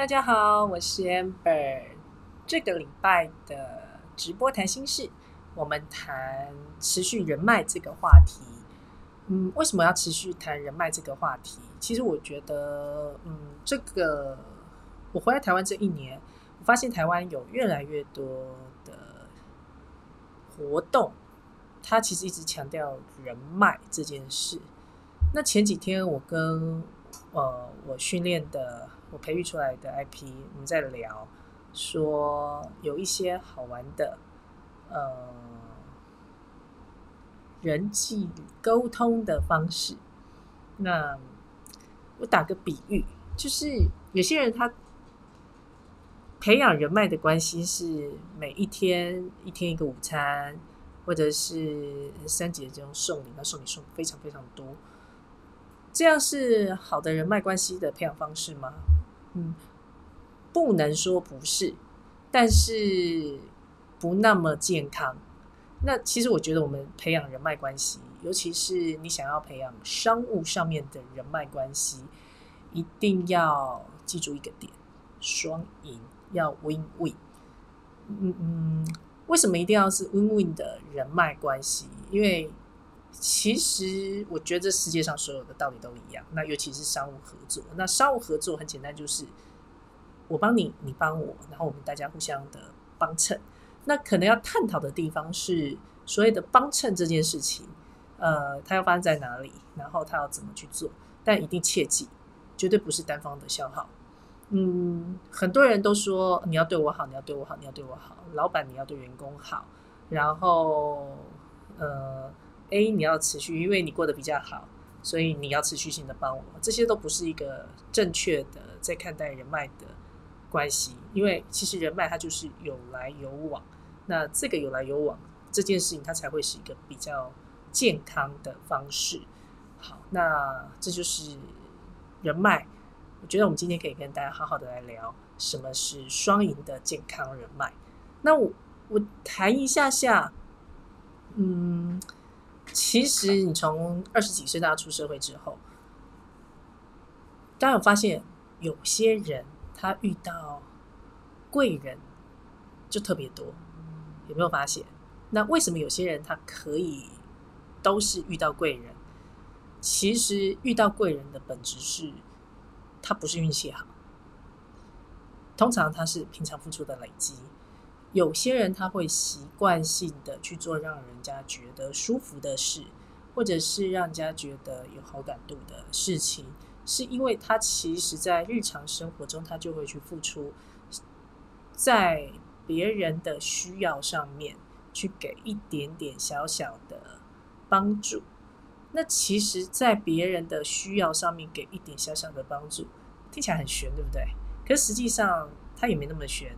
大家好，我是 Amber。这个礼拜的直播谈心事，我们谈持续人脉这个话题。嗯，为什么要持续谈人脉这个话题？其实我觉得，嗯，这个我回来台湾这一年，我发现台湾有越来越多的活动，它其实一直强调人脉这件事。那前几天我跟呃我训练的。我培育出来的 IP，我们在聊说有一些好玩的呃人际沟通的方式。那我打个比喻，就是有些人他培养人脉的关系是每一天一天一个午餐，或者是三节这种送礼，那送礼送非常非常多，这样是好的人脉关系的培养方式吗？嗯，不能说不是，但是不那么健康。那其实我觉得，我们培养人脉关系，尤其是你想要培养商务上面的人脉关系，一定要记住一个点：双赢，要 win win。嗯嗯，为什么一定要是 win win 的人脉关系？因为其实我觉得这世界上所有的道理都一样，那尤其是商务合作。那商务合作很简单，就是我帮你，你帮我，然后我们大家互相的帮衬。那可能要探讨的地方是所谓的帮衬这件事情，呃，它要发生在哪里，然后它要怎么去做？但一定切记，绝对不是单方的消耗。嗯，很多人都说你要对我好，你要对我好，你要对我好，老板你要对员工好，然后呃。A，你要持续，因为你过得比较好，所以你要持续性的帮我。这些都不是一个正确的在看待人脉的关系，因为其实人脉它就是有来有往。那这个有来有往这件事情，它才会是一个比较健康的方式。好，那这就是人脉。我觉得我们今天可以跟大家好好的来聊什么是双赢的健康人脉。那我我谈一下下，嗯。其实，你从二十几岁到出社会之后，大家有发现，有些人他遇到贵人就特别多，有没有发现？那为什么有些人他可以都是遇到贵人？其实遇到贵人的本质是，他不是运气好，通常他是平常付出的累积。有些人他会习惯性的去做让人家觉得舒服的事，或者是让人家觉得有好感度的事情，是因为他其实在日常生活中他就会去付出，在别人的需要上面去给一点点小小的帮助。那其实，在别人的需要上面给一点小小的帮助，听起来很玄，对不对？可实际上他也没那么玄，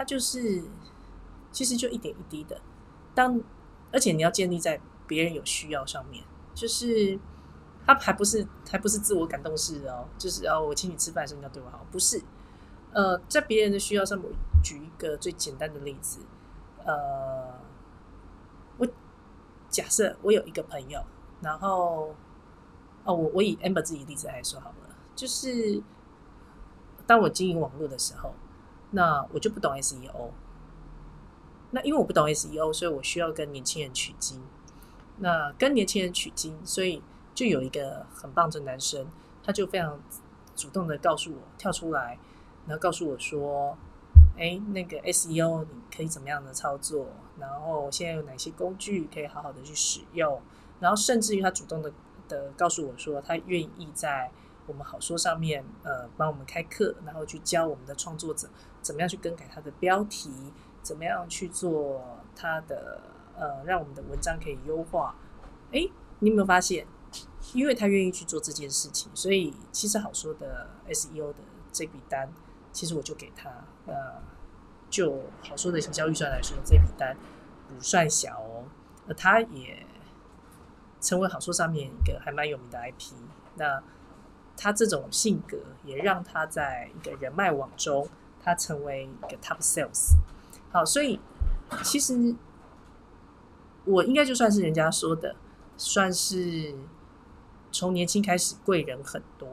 他就是。其实就一点一滴的，当而且你要建立在别人有需要上面，就是他还不是还不是自我感动式哦，就是哦我请你吃饭的时候你要对我好，不是，呃，在别人的需要上面，举一个最简单的例子，呃，我假设我有一个朋友，然后哦我我以 amber 自己例子来说好了，就是当我经营网络的时候，那我就不懂 SEO。那因为我不懂 SEO，所以我需要跟年轻人取经。那跟年轻人取经，所以就有一个很棒的男生，他就非常主动的告诉我跳出来，然后告诉我说：“哎，那个 SEO 你可以怎么样的操作？然后现在有哪些工具可以好好的去使用？然后甚至于他主动的的告诉我说，他愿意在我们好说上面呃帮我们开课，然后去教我们的创作者怎么样去更改他的标题。”怎么样去做它的呃，让我们的文章可以优化？哎，你有没有发现？因为他愿意去做这件事情，所以其实好说的 SEO 的这笔单，其实我就给他。呃，就好说的行销预算来说，这笔单不算小哦。而他也成为好说上面一个还蛮有名的 IP。那他这种性格也让他在一个人脉网中，他成为一个 Top Sales。好，所以其实我应该就算是人家说的，算是从年轻开始贵人很多。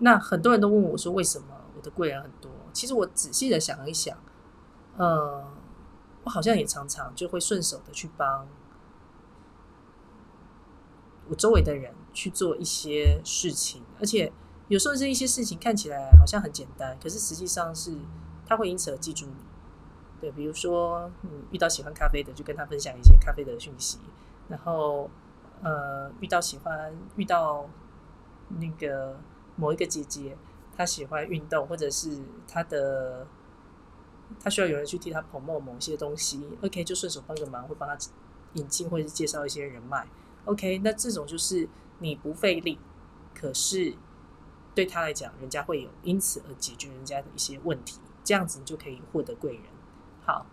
那很多人都问我说，为什么我的贵人很多。其实我仔细的想一想，呃，我好像也常常就会顺手的去帮我周围的人去做一些事情，而且有时候这一些事情看起来好像很简单，可是实际上是他会因此而记住你。对，比如说，嗯，遇到喜欢咖啡的，就跟他分享一些咖啡的讯息，然后，呃，遇到喜欢遇到那个某一个姐姐，她喜欢运动，或者是她的她需要有人去替她捧某某些东西，OK，就顺手帮个忙，会帮她引进或者是介绍一些人脉，OK，那这种就是你不费力，可是对他来讲，人家会有因此而解决人家的一些问题，这样子你就可以获得贵人。好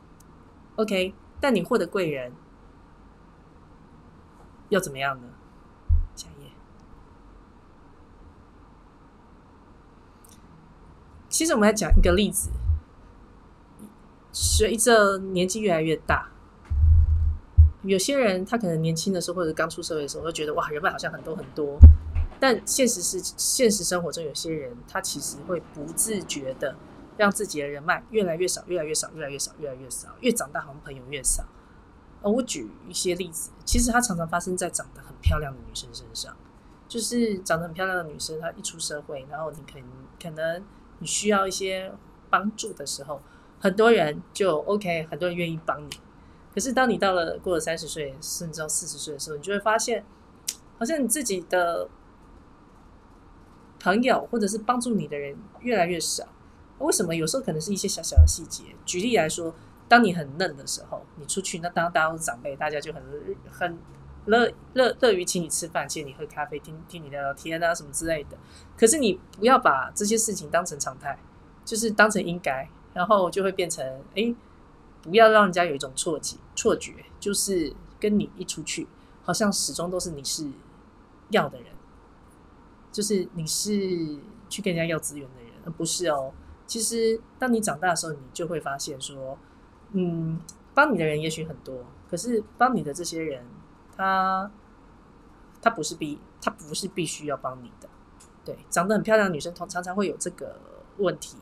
，OK，但你获得贵人又怎么样呢？下一页。其实我们来讲一个例子，随着年纪越来越大，有些人他可能年轻的时候或者刚出社会的时候，会觉得哇，人脉好像很多很多，但现实是现实生活中有些人他其实会不自觉的。让自己的人脉越来越少，越来越少，越来越少，越来越少，越长大好像朋友越少。呃，我举一些例子，其实它常常发生在长得很漂亮的女生身上。就是长得很漂亮的女生，她一出社会，然后你可能可能你需要一些帮助的时候，很多人就 OK，很多人愿意帮你。可是当你到了过了三十岁，甚至到四十岁的时候，你就会发现，好像你自己的朋友或者是帮助你的人越来越少。为什么有时候可能是一些小小的细节？举例来说，当你很嫩的时候，你出去，那当大家都长辈，大家就很很乐乐乐于请你吃饭，请你喝咖啡，听听你聊聊天啊什么之类的。可是你不要把这些事情当成常态，就是当成应该，然后就会变成哎，不要让人家有一种错觉，错觉就是跟你一出去，好像始终都是你是要的人，就是你是去跟人家要资源的人，而不是哦。其实，当你长大的时候，你就会发现说，嗯，帮你的人也许很多，可是帮你的这些人，他他不是必他不是必须要帮你的。对，长得很漂亮的女生，通常常会有这个问题。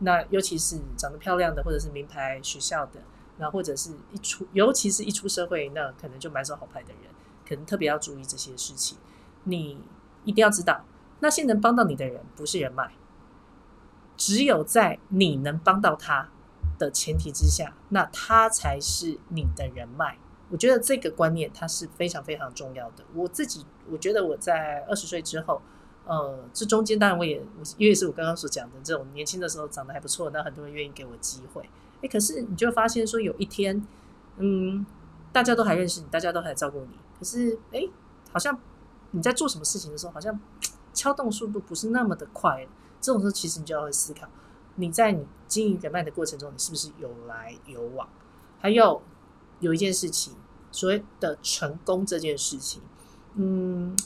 那尤其是长得漂亮的，或者是名牌学校的，然后或者是一出，尤其是一出社会，那可能就蛮受好牌的人，可能特别要注意这些事情。你一定要知道，那些能帮到你的人，不是人脉。只有在你能帮到他的前提之下，那他才是你的人脉。我觉得这个观念它是非常非常重要的。我自己我觉得我在二十岁之后，呃，这中间当然我也因为是我刚刚所讲的这种年轻的时候长得还不错，那很多人愿意给我机会。哎，可是你就发现说有一天，嗯，大家都还认识你，大家都还照顾你，可是哎，好像你在做什么事情的时候，好像敲动速度不是那么的快。这种时候，其实你就要会思考，你在你经营人脉的过程中，你是不是有来有往？还有有一件事情，所谓的成功这件事情，嗯，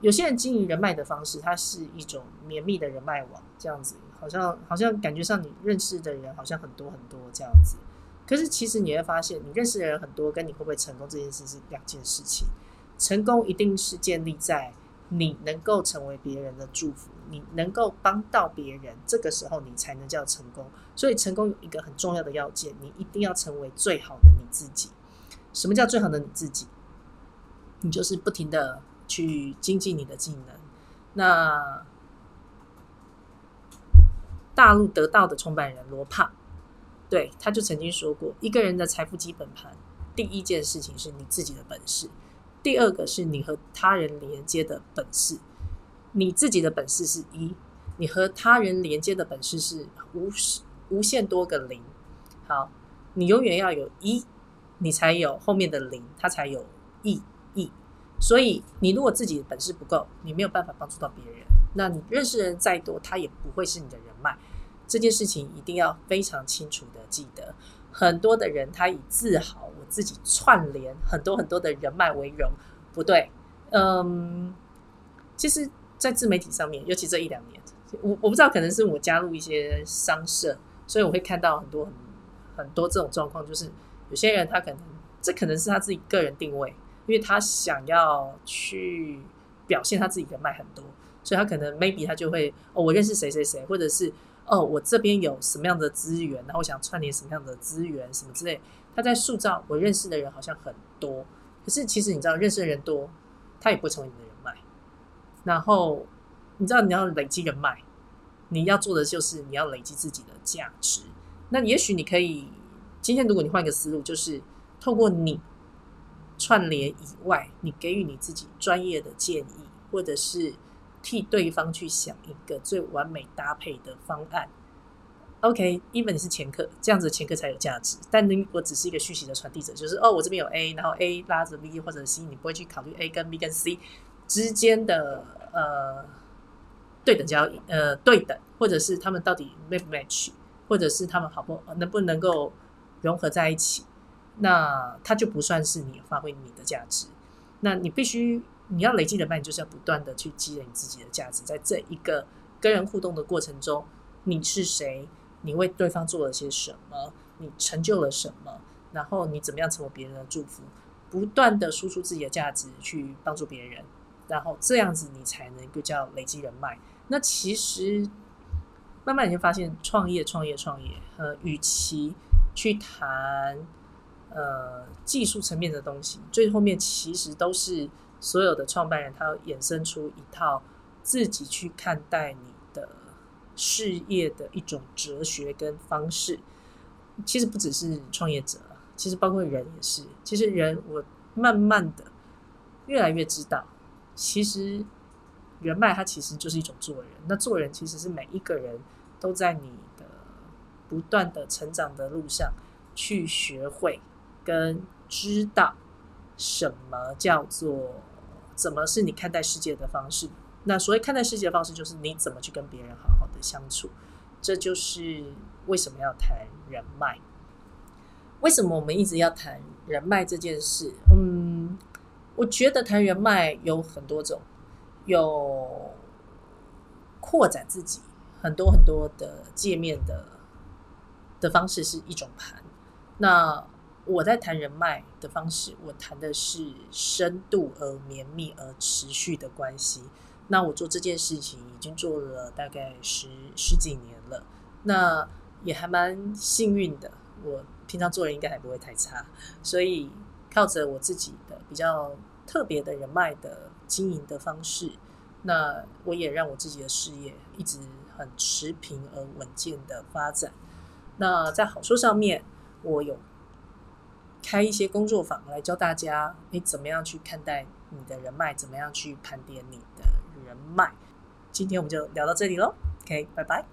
有些人经营人脉的方式，它是一种绵密的人脉网，这样子，好像好像感觉上你认识的人好像很多很多这样子。可是其实你会发现，你认识的人很多，跟你会不会成功这件事是两件事情。成功一定是建立在。你能够成为别人的祝福，你能够帮到别人，这个时候你才能叫成功。所以成功有一个很重要的要件，你一定要成为最好的你自己。什么叫最好的你自己？你就是不停的去精进你的技能。那大陆得到的创办人罗胖，对，他就曾经说过，一个人的财富基本盘，第一件事情是你自己的本事。第二个是你和他人连接的本事，你自己的本事是一，你和他人连接的本事是无无限多个零。好，你永远要有一，你才有后面的零，它才有意。所以你如果自己本事不够，你没有办法帮助到别人。那你认识的人再多，他也不会是你的人脉。这件事情一定要非常清楚的记得。很多的人他以自豪我。自己串联很多很多的人脉为荣，不对，嗯，其实，在自媒体上面，尤其这一两年，我我不知道，可能是我加入一些商社，所以我会看到很多很很多这种状况，就是有些人他可能这可能是他自己个人定位，因为他想要去表现他自己人脉很多，所以他可能 maybe 他就会哦，我认识谁谁谁，或者是。哦，我这边有什么样的资源，然后我想串联什么样的资源，什么之类。他在塑造我认识的人好像很多，可是其实你知道，认识的人多，他也不会成为你的人脉。然后你知道你要累积人脉，你要做的就是你要累积自己的价值。那也许你可以今天，如果你换一个思路，就是透过你串联以外，你给予你自己专业的建议，或者是替对方去想一个最完美搭配的方案。OK，even 你是前客，这样子前客才有价值。但你我只是一个讯息的传递者，就是哦，我这边有 A，然后 A 拉着 B 或者 C，你不会去考虑 A 跟 B 跟 C 之间的呃对等交易，呃对等，或者是他们到底 match 不 match，或者是他们好不能不能够融合在一起，那它就不算是你发挥你的价值。那你必须你要累积人脉，你就是要不断的去积累你自己的价值，在这一个跟人互动的过程中，你是谁？你为对方做了些什么？你成就了什么？然后你怎么样成为别人的祝福？不断的输出自己的价值去帮助别人，然后这样子你才能够叫累积人脉。那其实慢慢你就发现，创业、创业、创业，呃，与其去谈呃技术层面的东西，最后面其实都是所有的创办人他衍生出一套自己去看待你的。事业的一种哲学跟方式，其实不只是创业者，其实包括人也是。其实人，我慢慢的越来越知道，其实人脉它其实就是一种做人。那做人其实是每一个人都在你的不断的成长的路上，去学会跟知道什么叫做怎么是你看待世界的方式。那所谓看待世界的方式，就是你怎么去跟别人好好的相处。这就是为什么要谈人脉。为什么我们一直要谈人脉这件事？嗯，我觉得谈人脉有很多种，有扩展自己很多很多的界面的的方式是一种盘。那我在谈人脉的方式，我谈的是深度而绵密而持续的关系。那我做这件事情已经做了大概十十几年了，那也还蛮幸运的。我平常做人应该还不会太差，所以靠着我自己的比较特别的人脉的经营的方式，那我也让我自己的事业一直很持平而稳健的发展。那在好处上面，我有开一些工作坊来教大家，你怎么样去看待你的人脉，怎么样去盘点你的。人脉，今天我们就聊到这里喽。OK，拜拜。